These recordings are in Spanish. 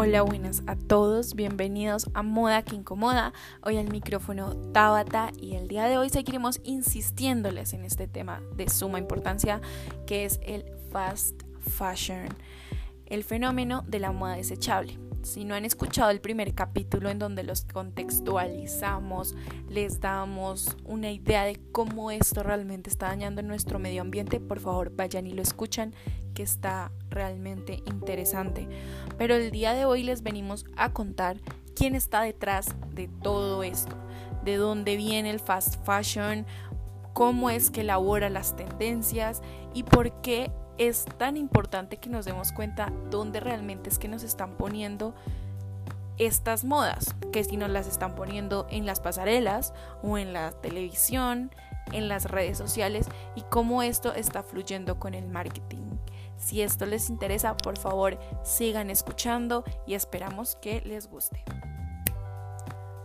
Hola, buenas a todos, bienvenidos a Moda que Incomoda. Hoy al micrófono Tabata y el día de hoy seguiremos insistiéndoles en este tema de suma importancia que es el fast fashion, el fenómeno de la moda desechable. Si no han escuchado el primer capítulo en donde los contextualizamos, les damos una idea de cómo esto realmente está dañando nuestro medio ambiente, por favor vayan y lo escuchan, que está realmente interesante. Pero el día de hoy les venimos a contar quién está detrás de todo esto, de dónde viene el fast fashion, cómo es que elabora las tendencias y por qué es tan importante que nos demos cuenta dónde realmente es que nos están poniendo estas modas, que si nos las están poniendo en las pasarelas o en la televisión, en las redes sociales y cómo esto está fluyendo con el marketing. Si esto les interesa, por favor, sigan escuchando y esperamos que les guste.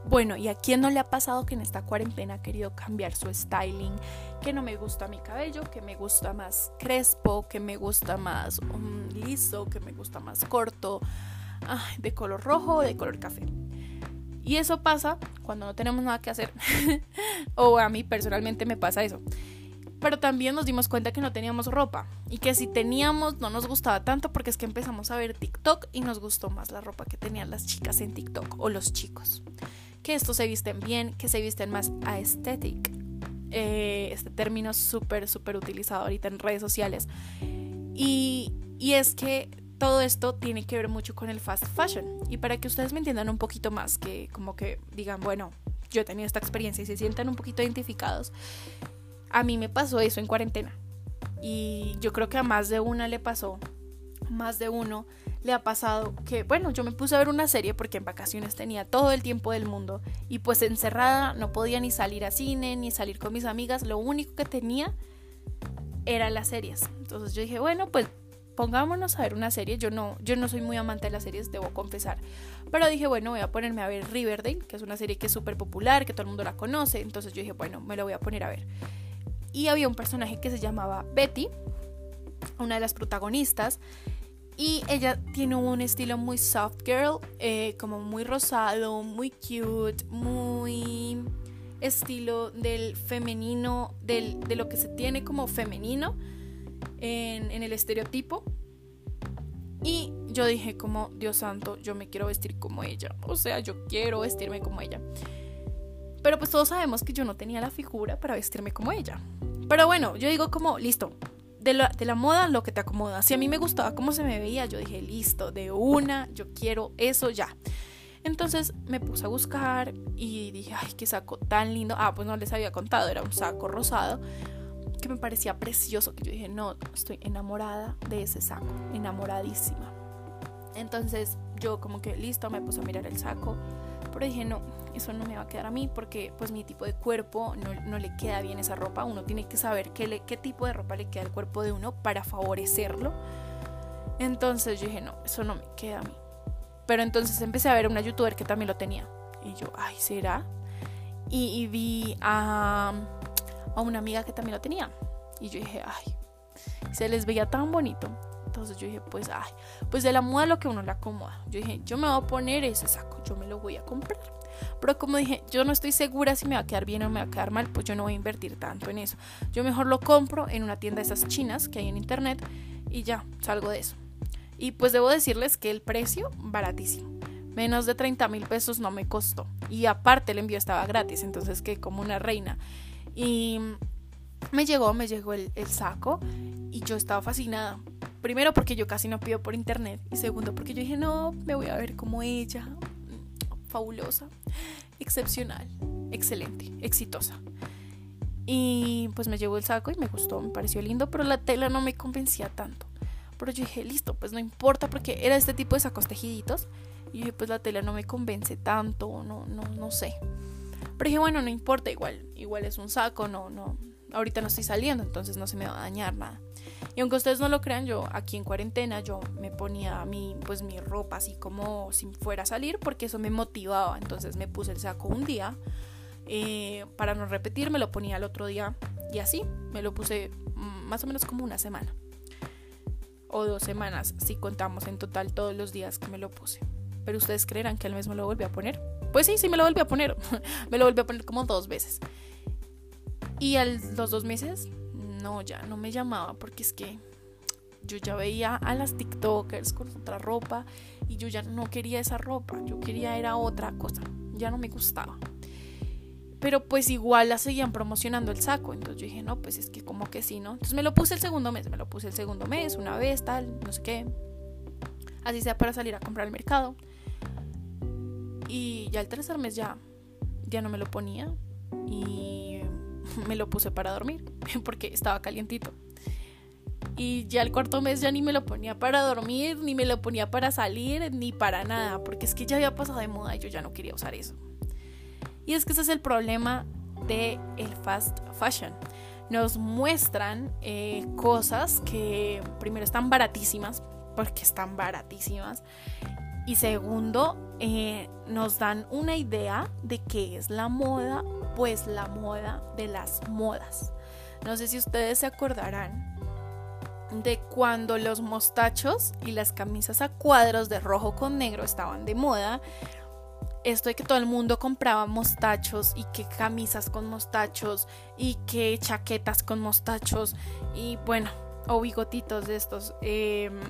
Bueno, ¿y a quién no le ha pasado que en esta cuarentena ha querido cambiar su styling? Que no me gusta mi cabello, que me gusta más crespo, que me gusta más um, liso, que me gusta más corto, de color rojo o de color café. Y eso pasa cuando no tenemos nada que hacer. o a mí personalmente me pasa eso. Pero también nos dimos cuenta que no teníamos ropa y que si teníamos no nos gustaba tanto porque es que empezamos a ver TikTok y nos gustó más la ropa que tenían las chicas en TikTok o los chicos que estos se visten bien, que se visten más aesthetic. Eh, este término súper, súper utilizado ahorita en redes sociales. Y, y es que todo esto tiene que ver mucho con el fast fashion. Y para que ustedes me entiendan un poquito más, que como que digan, bueno, yo he tenido esta experiencia y se sientan un poquito identificados, a mí me pasó eso en cuarentena. Y yo creo que a más de una le pasó, más de uno le ha pasado que, bueno, yo me puse a ver una serie porque en vacaciones tenía todo el tiempo del mundo y pues encerrada no podía ni salir a cine ni salir con mis amigas, lo único que tenía era las series. Entonces yo dije, bueno, pues pongámonos a ver una serie. Yo no, yo no soy muy amante de las series, debo confesar. Pero dije, bueno, voy a ponerme a ver Riverdale, que es una serie que es súper popular, que todo el mundo la conoce. Entonces yo dije, bueno, me lo voy a poner a ver. Y había un personaje que se llamaba Betty, una de las protagonistas, y ella tiene un estilo muy soft girl, eh, como muy rosado, muy cute, muy estilo del femenino, del, de lo que se tiene como femenino en, en el estereotipo. Y yo dije como, Dios santo, yo me quiero vestir como ella. O sea, yo quiero vestirme como ella. Pero pues todos sabemos que yo no tenía la figura para vestirme como ella. Pero bueno, yo digo como, listo, de la, moda lo que te acomoda. Si a mí me gustaba cómo se me veía, yo dije, listo, de una, yo quiero eso ya. Entonces me puse a buscar y dije, ay, qué saco tan lindo. Ah, pues no les había contado, era un saco rosado que me parecía precioso. Que yo dije, no, estoy enamorada de ese saco, enamoradísima. Entonces yo como que listo, me puse a mirar el saco, pero dije, no, eso no me va a quedar a mí porque pues mi tipo de cuerpo no, le queda bien esa ropa. Uno tiene que saber qué, qué tipo de ropa le queda al cuerpo de uno para favorecerlo. Entonces yo dije, no, eso no me queda a mí. Pero entonces empecé a ver a una youtuber que también lo tenía. Y yo, ay, ¿será? Y, vi a, a una amiga que también lo tenía. Y yo dije, ay, se les veía tan bonito. Entonces yo dije, pues, ay, pues de la moda lo que uno le acomoda. Yo dije, yo me voy a poner ese saco, yo me lo voy a comprar. Pero como dije, yo no estoy segura si me va a quedar bien o me va a quedar mal, pues yo no voy a invertir tanto en eso. Yo mejor lo compro en una tienda de esas chinas que hay en internet y ya, salgo de eso. Y pues debo decirles que el precio, baratísimo. Menos de 30 mil pesos no me costó. Y aparte el envío estaba gratis, entonces que como una reina. Y me llegó, me llegó el, el saco y yo estaba fascinada Primero porque yo casi no pido por internet y segundo porque yo dije, no, me voy a ver como ella. Fabulosa, excepcional, excelente, exitosa. Y pues me llevó el saco y me gustó, me pareció lindo, pero la tela no me convencía tanto. Pero yo dije, listo, pues no importa porque era este tipo de sacos tejiditos. Y dije, pues la tela no me convence tanto, no, no, no sé. Pero dije, bueno, no importa, igual, igual es un saco, no, no, ahorita no estoy saliendo, entonces no se me va a dañar nada. Y aunque ustedes no lo crean, yo aquí en cuarentena yo me ponía mi, pues mi ropa así como si fuera a salir porque eso me motivaba. Entonces me puse el saco un día eh, para no repetir, me lo ponía el otro día y así me lo puse mm, más o menos como una semana o dos semanas si contamos en total todos los días que me lo puse. pero ustedes creerán que al mes me lo volví a poner. Pues sí, sí me lo volví a poner. me lo volví a poner como dos veces. Y a los dos meses, no, ya no me llamaba porque es que yo ya veía a las TikTokers con otra ropa y yo ya no quería esa ropa, yo quería era otra cosa, ya no me gustaba. Pero pues igual la seguían promocionando el saco, entonces yo dije, no, pues es que como que sí, ¿no? Entonces me lo puse el segundo mes, me lo puse el segundo mes, una vez, tal, no sé qué. Así sea para salir a comprar al mercado. Y ya el tercer mes ya, ya no me lo ponía y me lo puse para dormir porque estaba calientito. Y ya el cuarto mes ya ni me lo ponía para dormir, ni me lo ponía para salir, ni para nada, porque es que ya había pasado de moda y yo ya no quería usar eso. Y es que ese es el problema de el fast fashion. Nos muestran eh, cosas que primero están baratísimas, porque están baratísimas, y segundo, eh, nos dan una idea de qué es la moda, pues la moda de las modas. No sé si ustedes se acordarán de cuando los mostachos y las camisas a cuadros de rojo con negro estaban de moda. Esto de que todo el mundo compraba mostachos y que camisas con mostachos y que chaquetas con mostachos y bueno, o bigotitos de estos. Em,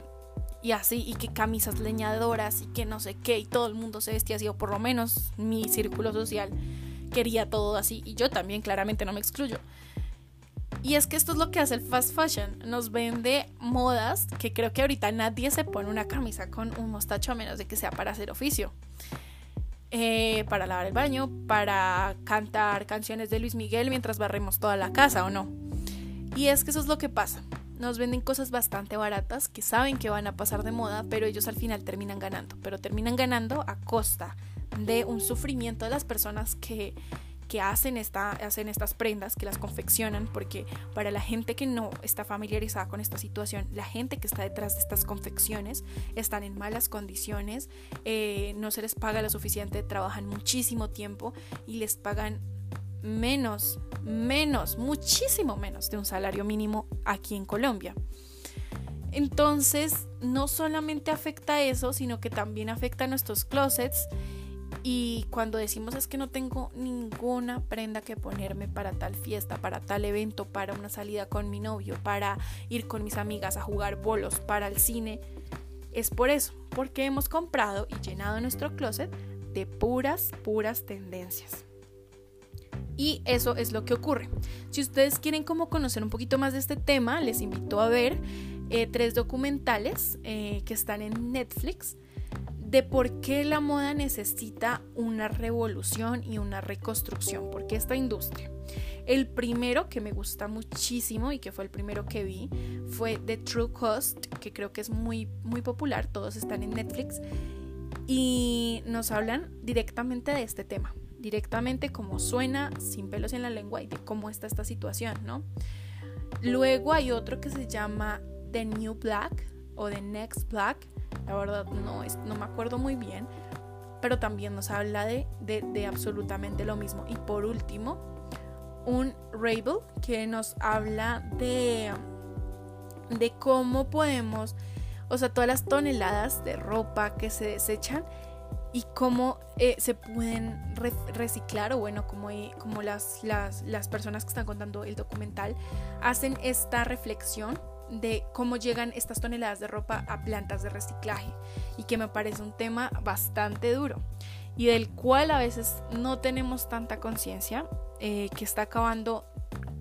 y así, y que camisas leñadoras y que no sé qué, y todo el mundo se vestía así, o por lo menos mi círculo social quería todo así, y yo también claramente no me excluyo. Y es que esto es lo que hace el fast fashion. Nos vende modas que creo que ahorita nadie se pone una camisa con un mostacho a menos de que sea para hacer oficio. Eh, para lavar el baño, para cantar canciones de Luis Miguel mientras barremos toda la casa o no. Y es que eso es lo que pasa. Nos venden cosas bastante baratas que saben que van a pasar de moda, pero ellos al final terminan ganando. Pero terminan ganando a costa de un sufrimiento de las personas que que hacen, esta, hacen estas prendas, que las confeccionan, porque para la gente que no está familiarizada con esta situación, la gente que está detrás de estas confecciones están en malas condiciones, eh, no se les paga lo suficiente, trabajan muchísimo tiempo y les pagan menos, menos, muchísimo menos de un salario mínimo aquí en Colombia. Entonces, no solamente afecta eso, sino que también afecta a nuestros closets y cuando decimos es que no tengo ninguna prenda que ponerme para tal fiesta, para tal evento, para una salida con mi novio, para ir con mis amigas a jugar bolos, para el cine, es por eso, porque hemos comprado y llenado nuestro closet de puras, puras tendencias. Y eso es lo que ocurre. Si ustedes quieren como conocer un poquito más de este tema, les invito a ver eh, tres documentales eh, que están en Netflix de por qué la moda necesita una revolución y una reconstrucción, porque esta industria. El primero que me gusta muchísimo y que fue el primero que vi fue The True Cost, que creo que es muy, muy popular, todos están en Netflix, y nos hablan directamente de este tema, directamente cómo suena, sin pelos en la lengua y de cómo está esta situación, ¿no? Luego hay otro que se llama The New Black o The Next Black, la verdad no, es, no me acuerdo muy bien, pero también nos habla de, de, absolutamente lo mismo. Y por último, un Rabel que nos habla de, de cómo podemos, o sea, todas las toneladas de ropa que se desechan y cómo eh, se pueden reciclar o bueno, como, como las, las, las personas que están contando el documental hacen esta reflexión de cómo llegan estas toneladas de ropa a plantas de reciclaje y que me parece un tema bastante duro y del cual a veces no tenemos tanta conciencia eh, que está acabando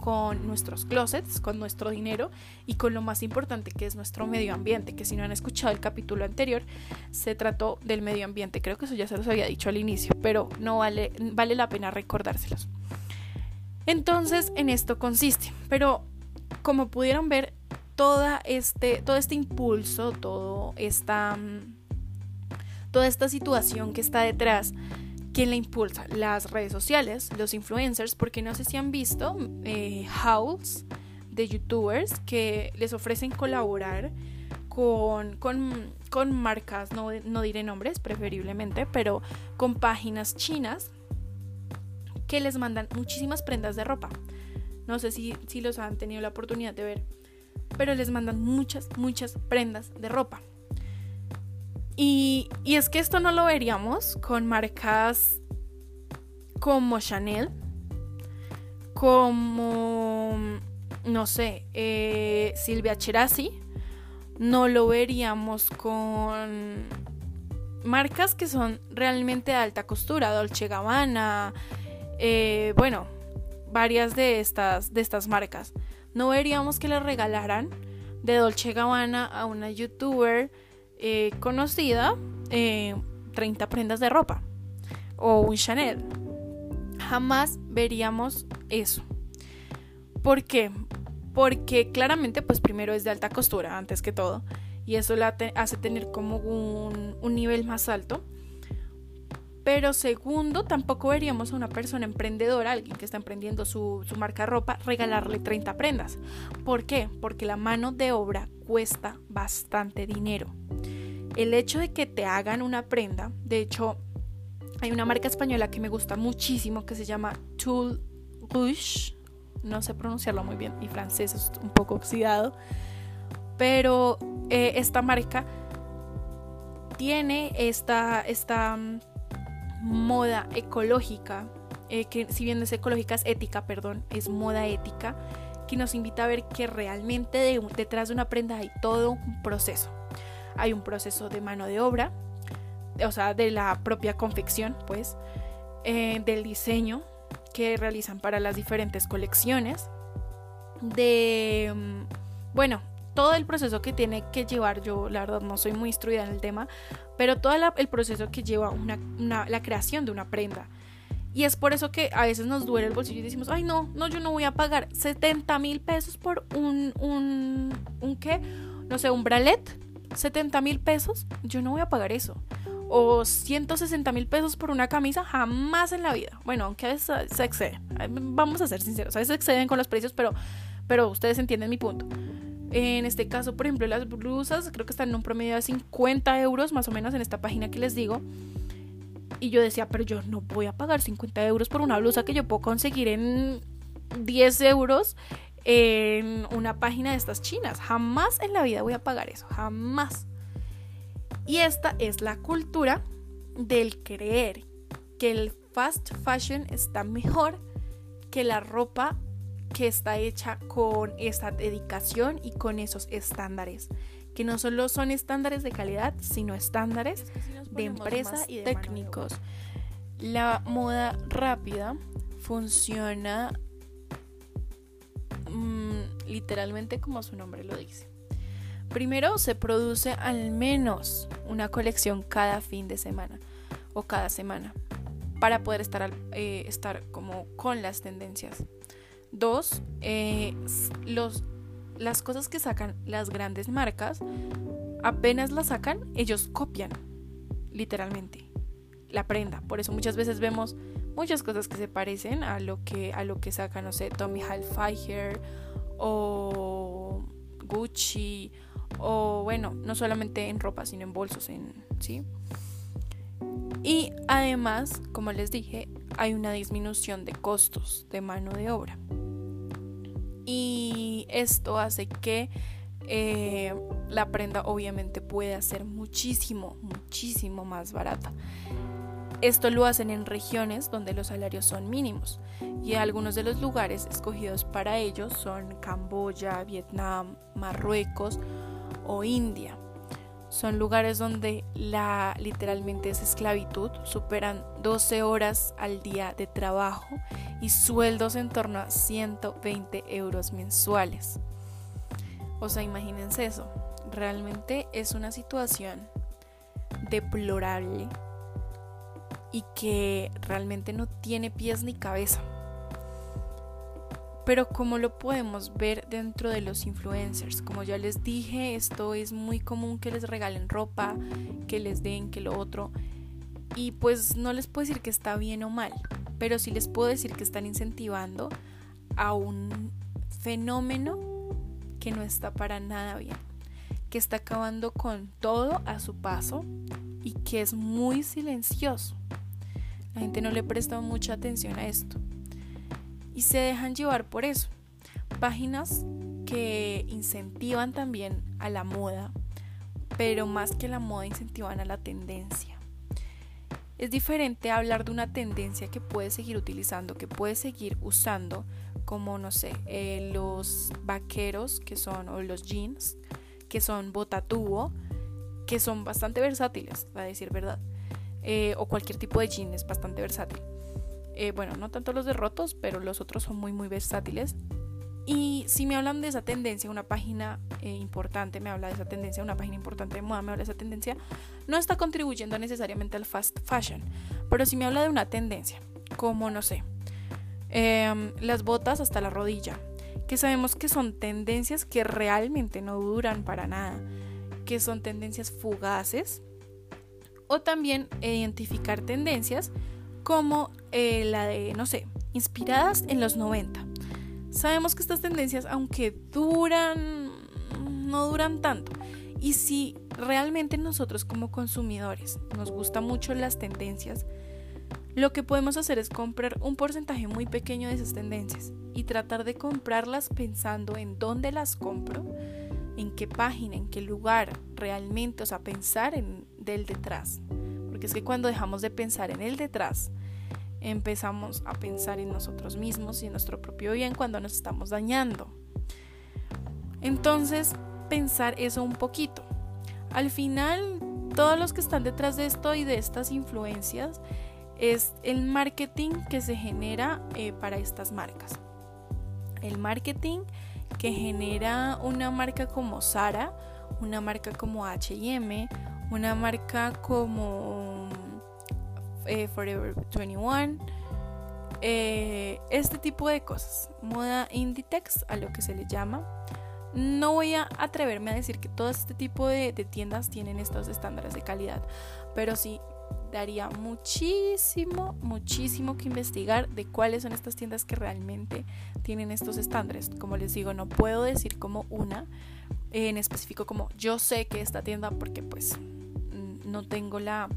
con nuestros closets, con nuestro dinero y con lo más importante que es nuestro medio ambiente, que si no han escuchado el capítulo anterior, se trató del medio ambiente, creo que eso ya se los había dicho al inicio, pero no vale, vale la pena recordárselos. Entonces, en esto consiste, pero como pudieron ver, toda este, todo este impulso, todo esta, mm, toda esta situación que está detrás, ¿quién la impulsa? Las redes sociales, los influencers, porque no sé si han visto eh, hauls de youtubers que les ofrecen colaborar con, con, con marcas, no, no diré nombres preferiblemente, pero con páginas chinas que les mandan muchísimas prendas de ropa. No sé si, si los han tenido la oportunidad de ver pero les mandan muchas, muchas prendas de ropa. Y, y es que esto no lo veríamos con marcas como Chanel, como, no sé, eh, Silvia Cherasi, no lo veríamos con marcas que son realmente de alta costura, Dolce Gabbana, eh, bueno, varias de estas, de estas marcas. No veríamos que le regalaran de Dolce Gabbana a una youtuber eh, conocida 30 prendas de ropa o un Chanel jamás veríamos eso. ¿Por qué? Porque claramente, pues primero es de alta costura, antes que todo, y eso la hace tener como un nivel más alto. Pero segundo, tampoco veríamos a una persona emprendedora, alguien que está emprendiendo su, su, marca ropa, regalarle 30 prendas. ¿Por qué? Porque la mano de obra cuesta bastante dinero. El hecho de que te hagan una prenda, de hecho, hay una marca española que me gusta muchísimo que se llama Tool Rouge. No sé pronunciarlo muy bien, mi francés es un poco oxidado. Pero eh, esta marca tiene esta, esta mm, moda ecológica, eh, que si bien es ecológica, es ética, perdón, es moda ética, que nos invita a ver que realmente detrás de una prenda hay todo un proceso. Hay un proceso de mano de obra, o sea, de la propia confección, pues, eh, del diseño que realizan para las diferentes colecciones, de, mm, bueno, todo el proceso que tiene que llevar, yo la verdad no soy muy instruida en el tema, pero todo el proceso que lleva una, la creación de una prenda. Y es por eso que a veces nos duele el bolsillo y decimos, ay no, no, yo no voy a pagar 70 mil pesos por un, un, un qué, no sé, un bralet, 70 mil pesos, yo no voy a pagar eso o 160 mil pesos por una camisa, jamás en la vida. Bueno, aunque a veces se exceden, vamos a ser sinceros, a veces exceden con los precios, pero, pero ustedes entienden mi punto. En este caso, por ejemplo, las blusas creo que están en un promedio de 50 euros más o menos en esta página que les digo. Y yo decía, pero yo no voy a pagar 50 euros por una blusa que yo puedo conseguir en 10 euros en una página de estas chinas. Jamás en la vida voy a pagar eso, jamás. Y esta es la cultura del creer que el fast fashion está mejor que la ropa que está hecha con esa dedicación y con esos estándares, que no solo son estándares de calidad, sino estándares de empresa y técnicos. La moda rápida funciona mm, literalmente como su nombre lo dice. Primero se produce al menos una colección cada fin de semana o cada semana para poder estar, eh, estar como con las tendencias. Dos, eh, los, las cosas que sacan las grandes marcas, apenas las sacan, ellos copian, literalmente, la prenda. Por eso muchas veces vemos muchas cosas que se parecen a lo que, a lo que sacan, no sé, Tommy Hilfiger o Gucci o bueno, no solamente en ropa, sino en bolsos, en, ¿sí? Y además, como les dije, hay una disminución de costos de mano de obra. Y esto hace que eh, la prenda obviamente pueda ser muchísimo, muchísimo más barata. Esto lo hacen en regiones donde los salarios son mínimos y algunos de los lugares escogidos para ellos son Camboya, Vietnam, Marruecos o India. Son lugares donde la literalmente es esclavitud, superan 12 horas al día de trabajo y sueldos en torno a 120 euros mensuales. O sea, imagínense eso. Realmente es una situación deplorable y que realmente no tiene pies ni cabeza. Pero como lo podemos ver dentro de los influencers, como ya les dije, esto es muy común que les regalen ropa, que les den, que lo otro. Y pues no les puedo decir que está bien o mal, pero sí les puedo decir que están incentivando a un fenómeno que no está para nada bien, que está acabando con todo a su paso y que es muy silencioso. La gente no le presta mucha atención a esto y se dejan llevar por eso. Páginas que incentivan también a la moda, pero más que la moda incentivan a la tendencia. Es diferente hablar de una tendencia que puedes seguir utilizando, que puedes seguir usando, como no sé, eh, los vaqueros que son, o los jeans, que son botatubo, que son bastante versátiles, a decir verdad. Eh, o cualquier tipo de jean es bastante versátil. Eh, bueno, no tanto los de rotos, pero los otros son muy, muy versátiles. Y si me hablan de esa tendencia, una página eh, importante me habla de esa tendencia, una página importante de moda me habla de esa tendencia, no está contribuyendo necesariamente al fast fashion, pero si me habla de una tendencia, como no sé, em, las botas hasta la rodilla, que sabemos que son tendencias que realmente no duran para nada, que son tendencias fugaces, o también identificar tendencias como eh, la de, no sé, inspiradas en los 90 Sabemos que estas tendencias, aunque duran, no duran tanto. Y si realmente nosotros como consumidores nos gustan mucho las tendencias, lo que podemos hacer es comprar un porcentaje muy pequeño de esas tendencias y tratar de comprarlas pensando en dónde las compro, en qué página, en qué lugar realmente, o sea, pensar en del detrás. Es que cuando dejamos de pensar en el detrás, empezamos a pensar en nosotros mismos y en nuestro propio bien cuando nos estamos dañando. Entonces, pensar eso un poquito. Al final, todos los que están detrás de esto y de estas influencias es el marketing que se genera eh, para estas marcas. El marketing que genera una marca como Sara, una marca como HM, una marca como eh, Forever 21, eh, este tipo de cosas, moda Inditex a lo que se le llama. No voy a atreverme a decir que todo este tipo de, tiendas tienen estos estándares de calidad, pero sí daría muchísimo, muchísimo que investigar de cuáles son estas tiendas que realmente tienen estos estándares. Como les digo, no puedo decir como una en específico como yo sé que esta tienda porque pues no tengo la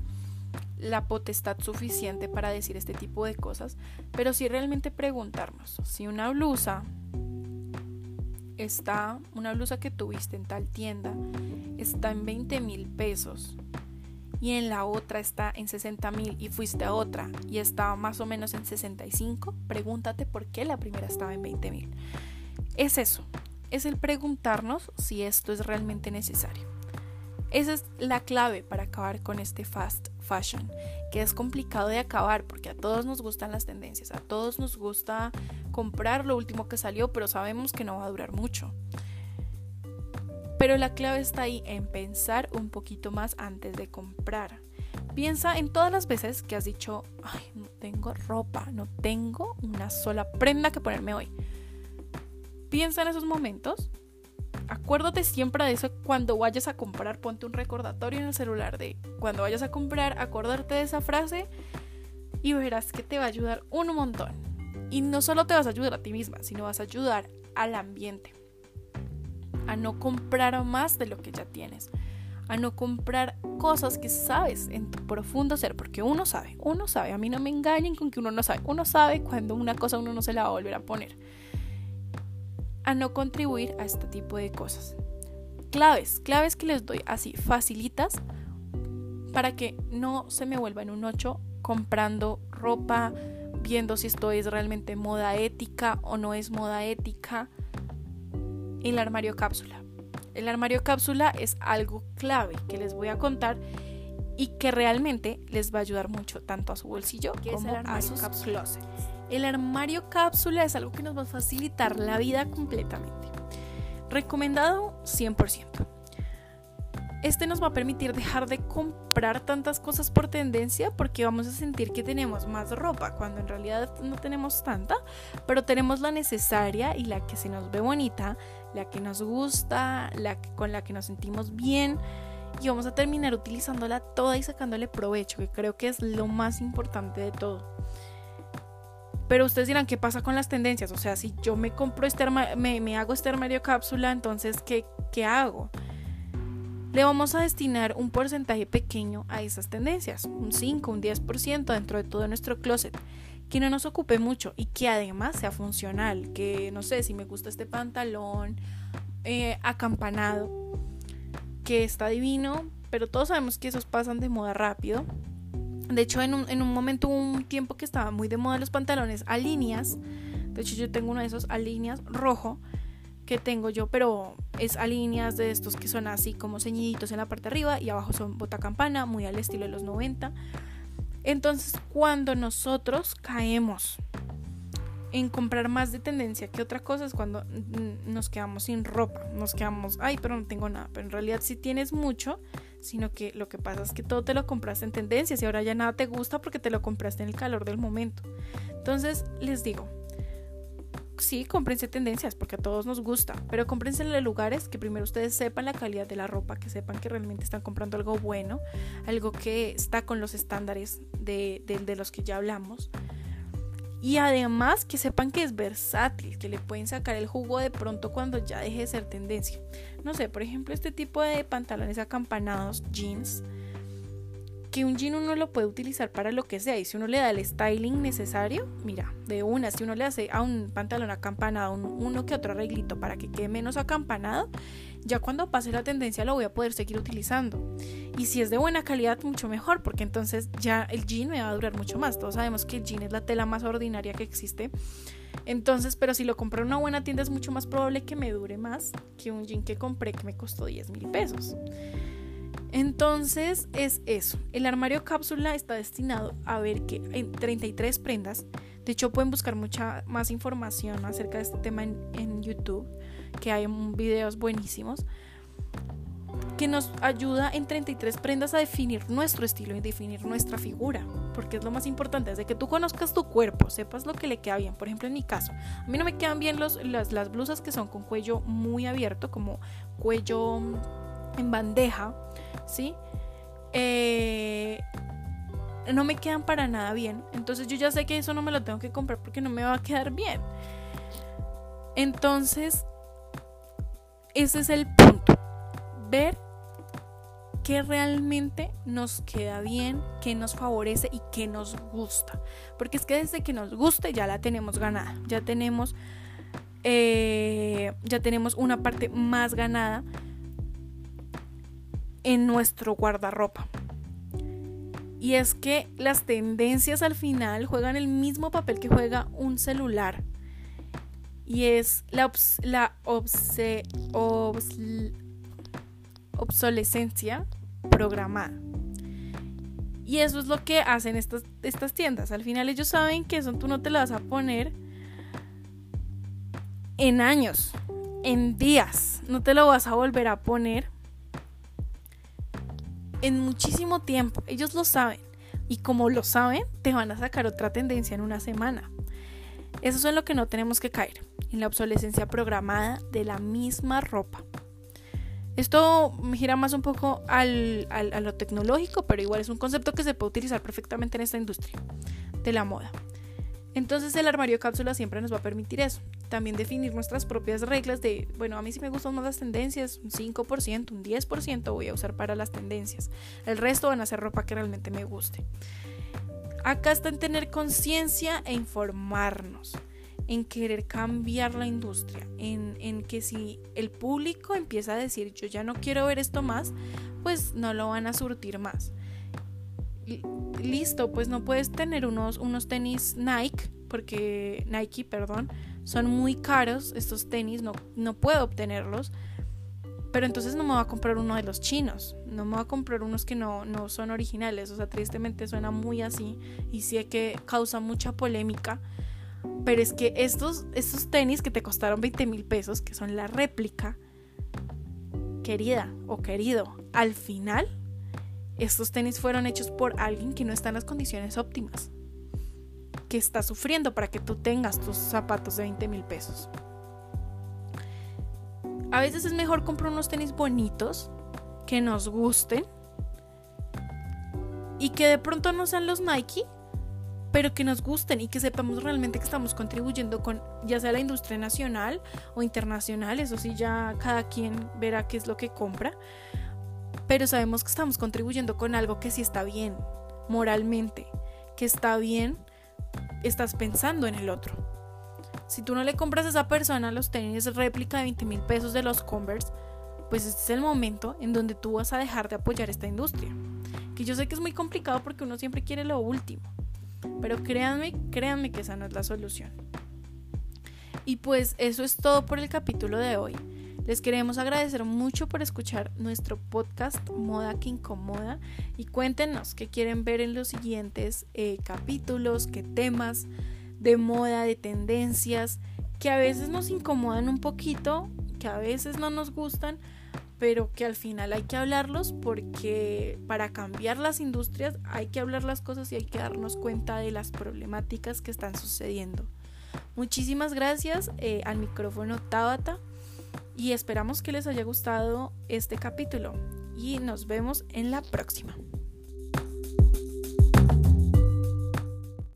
potestad suficiente para decir este tipo de cosas, pero sí realmente preguntarnos si una blusa está, una blusa que tuviste en tal tienda está en 20 mil pesos y en la otra está en 60 mil y fuiste a otra y está más o menos en 65, pregúntate por qué la primera estaba en 20 mil. Es eso, es el preguntarnos si esto es realmente necesario. Esa es la clave para acabar con este fast fashion, que es complicado de acabar porque a todos nos gustan las tendencias, a todos nos gusta comprar lo último que salió, pero sabemos que no va a durar mucho. Pero la clave está ahí en pensar un poquito más antes de comprar. Piensa en todas las veces que has dicho, ay, no tengo ropa, no tengo una sola prenda que ponerme hoy. Piensa en esos momentos acuérdate siempre de eso cuando vayas a comprar, ponte un recordatorio en el celular de cuando vayas a comprar, acordarte de esa frase y verás que te va a ayudar un montón. Y no solo te vas a ayudar a ti misma, sino vas a ayudar al ambiente. A no comprar más de lo que ya tienes. A no comprar cosas que sabes en tu profundo ser, porque uno sabe, uno sabe, a mí no me engañen con que uno no sabe, uno sabe cuando una cosa uno no se la va a volver a poner a no contribuir a este tipo de cosas. Claves, claves que les doy así, facilitas para que no se me vuelva en un 8 comprando ropa, viendo si esto es realmente moda ética o no es moda ética. El armario cápsula. El armario cápsula es algo clave que les voy a contar y que realmente les va a ayudar mucho tanto a su bolsillo como a sus closets. El armario cápsula es algo que nos va a facilitar la vida completamente. Recomendado 100%. Este nos va a permitir dejar de comprar tantas cosas por tendencia porque vamos a sentir que tenemos más ropa cuando en realidad no tenemos tanta, pero tenemos la necesaria y la que se nos ve bonita, la que nos gusta, la con la que nos sentimos bien y vamos a terminar utilizándola toda y sacándole provecho, que creo que es lo más importante de todo. Pero ustedes dirán, ¿qué pasa con las tendencias? O sea, si yo me compro este me, hago este armario cápsula, entonces, ¿qué, ¿qué hago? Le vamos a destinar un porcentaje pequeño a esas tendencias, un 5, un 10% dentro de todo nuestro closet, que no nos ocupe mucho y que además sea funcional, que no sé, si me gusta este pantalón eh, acampanado, que está divino, pero todos sabemos que esos pasan de moda rápido. De hecho, en un, en un momento un tiempo que estaba muy de moda los pantalones a líneas. De hecho, yo tengo uno de esos a líneas rojo que tengo yo, pero es a líneas de estos que son así como ceñiditos en la parte de arriba y abajo son bota campana, muy al estilo de los 90. Entonces, cuando nosotros caemos en comprar más de tendencia que otra cosa es cuando nos quedamos sin ropa, nos quedamos, ay, pero no tengo nada, pero en realidad sí tienes mucho, sino que lo que pasa es que todo te lo compraste en tendencias y ahora ya nada te gusta porque te lo compraste en el calor del momento. Entonces, les digo, sí, cómprense tendencias porque a todos nos gusta, pero cómprense en lugares que primero ustedes sepan la calidad de la ropa, que sepan que realmente están comprando algo bueno, algo que está con los estándares de, de los que ya hablamos y además que sepan que es versátil, que le pueden sacar el jugo de pronto cuando ya deje de ser tendencia. No sé, por ejemplo, este tipo de pantalones acampanados, jeans, que un jean uno lo puede utilizar para lo que sea. Y si uno le da el styling necesario, mira, de una, si uno le hace a un pantalón acampanado uno que otro arreglito para que quede menos acampanado, ya cuando pase la tendencia lo voy a poder seguir utilizando. Y si es de buena calidad, mucho mejor, porque entonces ya el jean me va a durar mucho más. Todos sabemos que el jean es la tela más ordinaria que existe. Entonces, pero si lo compré en una buena tienda es mucho más probable que me dure más que un jean que compré que me costó 10 mil pesos. Entonces es eso. El armario cápsula está destinado a ver que en 33 prendas. De hecho, pueden buscar mucha más información acerca de este tema en, en YouTube que hay videos buenísimos, que nos ayuda en 33 prendas a definir nuestro estilo y definir nuestra figura, porque es lo más importante, desde que tú conozcas tu cuerpo, sepas lo que le queda bien. Por ejemplo, en mi caso, a mí no me quedan bien los, las, las blusas que son con cuello muy abierto, como cuello en bandeja, ¿sí? Eh, no me quedan para nada bien. Entonces yo ya sé que eso no me lo tengo que comprar porque no me va a quedar bien. Entonces, ese es el punto. Ver qué realmente nos queda bien, qué nos favorece y qué nos gusta. Porque es que desde que nos guste ya la tenemos ganada. Ya tenemos, eh, ya tenemos una parte más ganada en nuestro guardarropa. Y es que las tendencias al final juegan el mismo papel que juega un celular y es la, la obsolescencia programada. Y eso es lo que hacen estas, estas tiendas. Al final ellos saben que eso tú no te lo vas a poner en años, en días. No te lo vas a volver a poner en muchísimo tiempo. Ellos lo saben. Y como lo saben, te van a sacar otra tendencia en una semana. Eso es en lo que no tenemos que caer en la obsolescencia programada de la misma ropa. Esto gira más un poco al, a lo tecnológico, pero igual es un concepto que se puede utilizar perfectamente en esta industria de la moda. Entonces el armario cápsula siempre nos va a permitir eso. También definir nuestras propias reglas de, bueno, a mí si me gustan más las tendencias, un 5%, un 10% voy a usar para las tendencias. El resto van a ser ropa que realmente me guste. Acá está en tener conciencia e informarnos en querer cambiar la industria, en, que si el público empieza a decir yo ya no quiero ver esto más, pues no lo van a surtir más. listo, pues no puedes tener unos, unos tenis Nike, porque Nike, perdón, son muy caros estos tenis, no, no puedo obtenerlos. Pero entonces no me voy a comprar uno de los chinos, no me voy a comprar unos que no, no son originales, o sea, tristemente suena muy así y sé que causa mucha polémica pero es que estos, estos tenis que te costaron 20 mil pesos, que son la réplica, querida o querido, al final, estos tenis fueron hechos por alguien que no está en las condiciones óptimas, que está sufriendo para que tú tengas tus zapatos de 20 mil pesos. A veces es mejor comprar unos tenis bonitos, que nos gusten, y que de pronto no sean los Nike, pero que nos gusten y que sepamos realmente que estamos contribuyendo con ya sea la industria nacional o internacional, eso sí ya cada quien verá qué es lo que compra, pero sabemos que estamos contribuyendo con algo que sí está bien moralmente, que está bien, estás pensando en el otro. Si tú no le compras a esa persona los tenis réplica de 20 mil pesos de los Converse, pues este es el momento en donde tú vas a dejar de apoyar esta industria. Que yo sé que es muy complicado porque uno siempre quiere lo último. Pero créanme, créanme que esa no es la solución. Y pues eso es todo por el capítulo de hoy. Les queremos agradecer mucho por escuchar nuestro podcast Moda que Incomoda y cuéntenos qué quieren ver en los siguientes eh, capítulos, qué temas de moda, de tendencias, que a veces nos incomodan un poquito, que a veces no nos gustan, pero que al final hay que hablarlos porque para cambiar las industrias hay que hablar las cosas y hay que darnos cuenta de las problemáticas que están sucediendo. Muchísimas gracias eh, al micrófono Tabata y esperamos que les haya gustado este capítulo y nos vemos en la próxima.